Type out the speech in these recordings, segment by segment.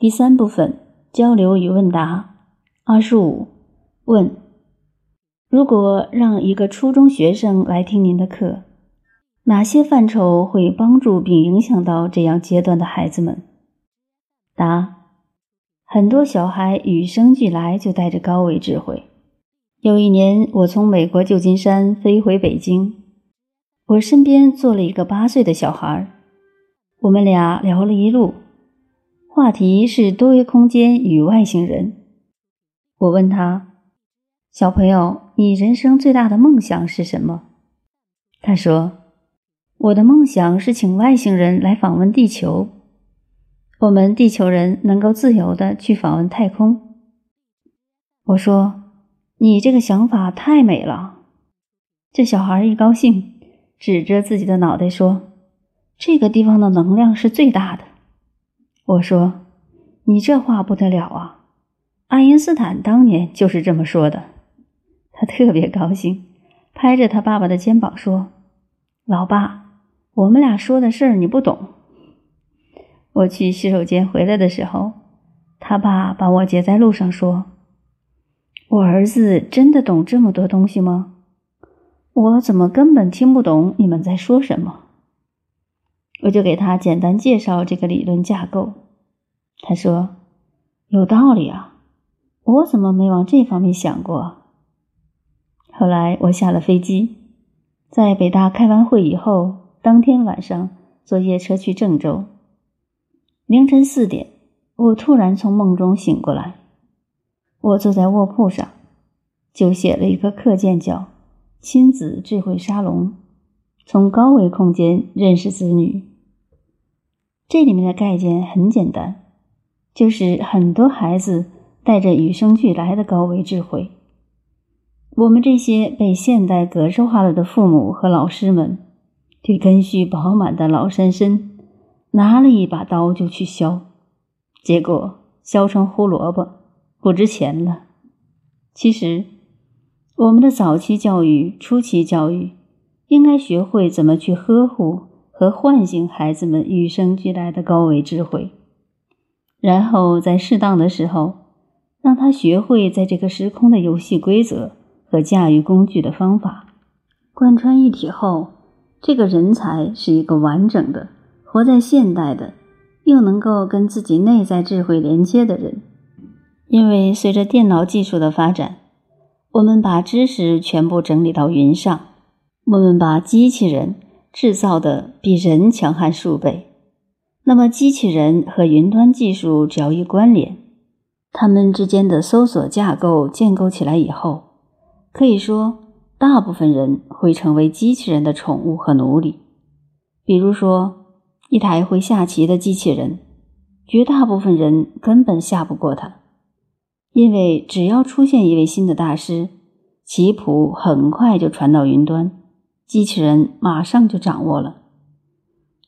第三部分交流与问答。二十五问：如果让一个初中学生来听您的课，哪些范畴会帮助并影响到这样阶段的孩子们？答：很多小孩与生俱来就带着高维智慧。有一年，我从美国旧金山飞回北京，我身边坐了一个八岁的小孩，我们俩聊了一路。话题是多维空间与外星人。我问他：“小朋友，你人生最大的梦想是什么？”他说：“我的梦想是请外星人来访问地球，我们地球人能够自由的去访问太空。”我说：“你这个想法太美了。”这小孩一高兴，指着自己的脑袋说：“这个地方的能量是最大的。”我说：“你这话不得了啊！爱因斯坦当年就是这么说的。”他特别高兴，拍着他爸爸的肩膀说：“老爸，我们俩说的事儿你不懂。”我去洗手间回来的时候，他爸把我截在路上说：“我儿子真的懂这么多东西吗？我怎么根本听不懂你们在说什么？”我就给他简单介绍这个理论架构。他说：“有道理啊，我怎么没往这方面想过？”后来我下了飞机，在北大开完会以后，当天晚上坐夜车去郑州。凌晨四点，我突然从梦中醒过来。我坐在卧铺上，就写了一个课件，叫《亲子智慧沙龙》，从高维空间认识子女。这里面的概念很简单，就是很多孩子带着与生俱来的高维智慧。我们这些被现代格式化了的父母和老师们，对根须饱满的老山参拿了一把刀就去削，结果削成胡萝卜，不值钱了。其实，我们的早期教育、初期教育，应该学会怎么去呵护。和唤醒孩子们与生俱来的高维智慧，然后在适当的时候，让他学会在这个时空的游戏规则和驾驭工具的方法，贯穿一体后，这个人才是一个完整的、活在现代的，又能够跟自己内在智慧连接的人。因为随着电脑技术的发展，我们把知识全部整理到云上，我们把机器人。制造的比人强悍数倍，那么机器人和云端技术只要一关联，它们之间的搜索架构建构起来以后，可以说大部分人会成为机器人的宠物和奴隶。比如说，一台会下棋的机器人，绝大部分人根本下不过它，因为只要出现一位新的大师，棋谱很快就传到云端。机器人马上就掌握了。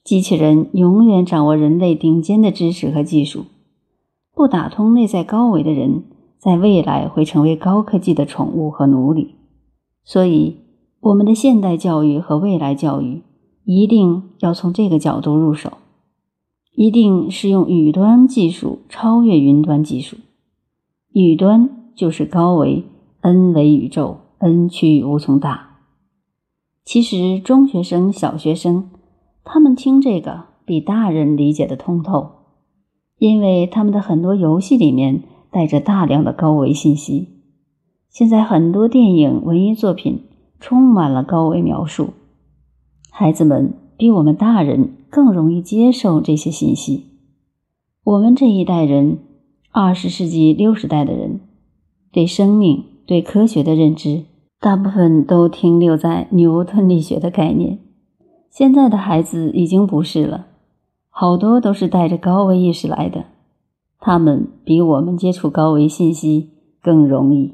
机器人永远掌握人类顶尖的知识和技术。不打通内在高维的人，在未来会成为高科技的宠物和奴隶。所以，我们的现代教育和未来教育一定要从这个角度入手，一定是用宇端技术超越云端技术。宇端就是高维，n 为宇宙，n 趋于无穷大。其实，中学生、小学生，他们听这个比大人理解的通透，因为他们的很多游戏里面带着大量的高维信息。现在很多电影、文艺作品充满了高维描述，孩子们比我们大人更容易接受这些信息。我们这一代人，二十世纪六十代的人，对生命、对科学的认知。大部分都停留在牛顿力学的概念，现在的孩子已经不是了，好多都是带着高维意识来的，他们比我们接触高维信息更容易。